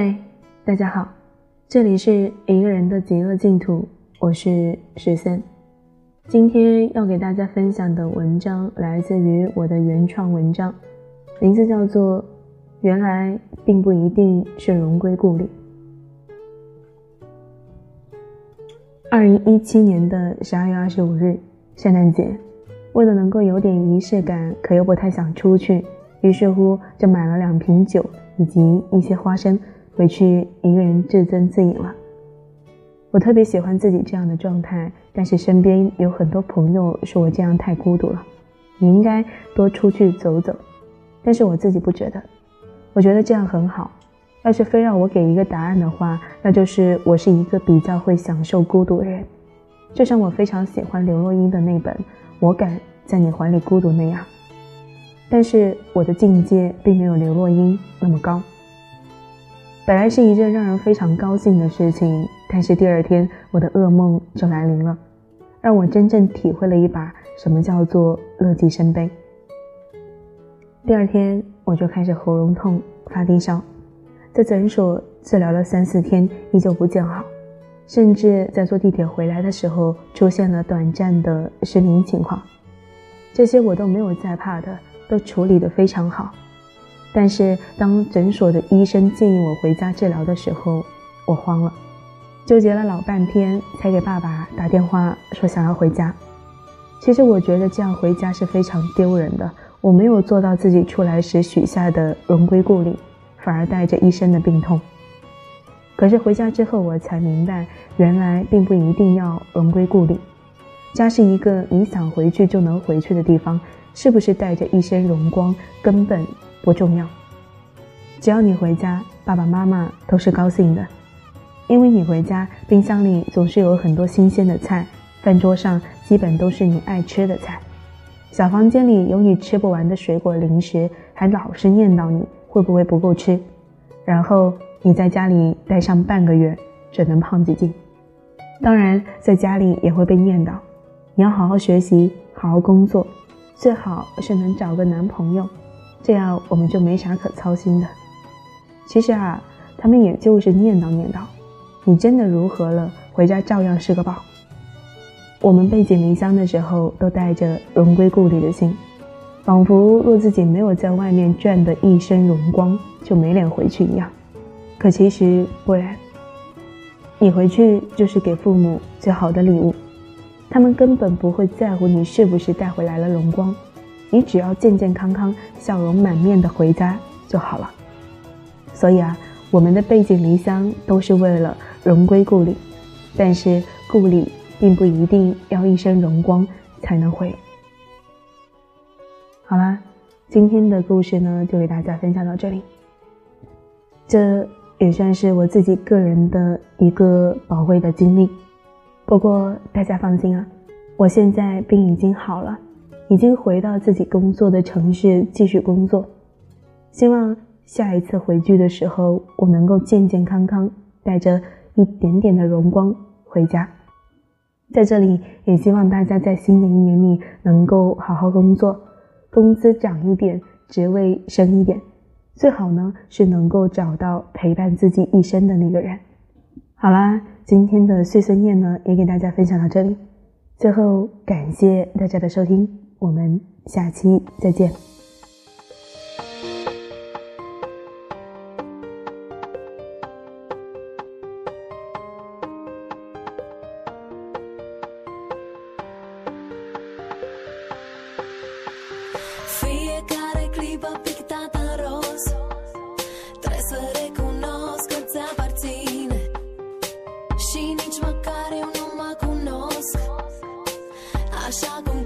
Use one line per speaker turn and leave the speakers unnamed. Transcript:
嗨，大家好，这里是一个人的极乐净土，我是十三。今天要给大家分享的文章来自于我的原创文章，名字叫做《原来并不一定是荣归故里》。二零一七年的十二月二十五日，圣诞节，为了能够有点仪式感，可又不太想出去，于是乎就买了两瓶酒以及一些花生。回去一个人自斟自饮了。我特别喜欢自己这样的状态，但是身边有很多朋友说我这样太孤独了，你应该多出去走走。但是我自己不觉得，我觉得这样很好。要是非让我给一个答案的话，那就是我是一个比较会享受孤独的人，就像我非常喜欢刘若英的那本《我敢在你怀里孤独》那样。但是我的境界并没有刘若英那么高。本来是一件让人非常高兴的事情，但是第二天我的噩梦就来临了，让我真正体会了一把什么叫做乐极生悲。第二天我就开始喉咙痛、发低烧，在诊所治疗了三四天，依旧不见好，甚至在坐地铁回来的时候出现了短暂的失明情况。这些我都没有在怕的，都处理得非常好。但是当诊所的医生建议我回家治疗的时候，我慌了，纠结了老半天，才给爸爸打电话说想要回家。其实我觉得这样回家是非常丢人的，我没有做到自己出来时许下的荣归故里，反而带着一身的病痛。可是回家之后，我才明白，原来并不一定要荣归故里，家是一个你想回去就能回去的地方，是不是带着一身荣光，根本。不重要，只要你回家，爸爸妈妈都是高兴的，因为你回家，冰箱里总是有很多新鲜的菜，饭桌上基本都是你爱吃的菜，小房间里有你吃不完的水果零食，还老是念叨你会不会不够吃，然后你在家里待上半个月，只能胖几斤，当然在家里也会被念叨，你要好好学习，好好工作，最好是能找个男朋友。这样我们就没啥可操心的。其实啊，他们也就是念叨念叨，你真的如何了，回家照样是个宝。我们背井离乡的时候，都带着荣归故里的心，仿佛若自己没有在外面赚得一身荣光，就没脸回去一样。可其实不然，你回去就是给父母最好的礼物，他们根本不会在乎你是不是带回来了荣光。你只要健健康康、笑容满面的回家就好了。所以啊，我们的背井离乡都是为了荣归故里，但是故里并不一定要一身荣光才能回。好啦，今天的故事呢，就给大家分享到这里。这也算是我自己个人的一个宝贵的经历。不过大家放心啊，我现在病已经好了。已经回到自己工作的城市继续工作，希望下一次回去的时候，我能够健健康康，带着一点点的荣光回家。在这里，也希望大家在新的一年里能够好好工作，工资涨一点，职位升一点，最好呢是能够找到陪伴自己一生的那个人。好啦，今天的碎碎念呢，也给大家分享到这里。最后，感谢大家的收听。我们下期再见。
下功。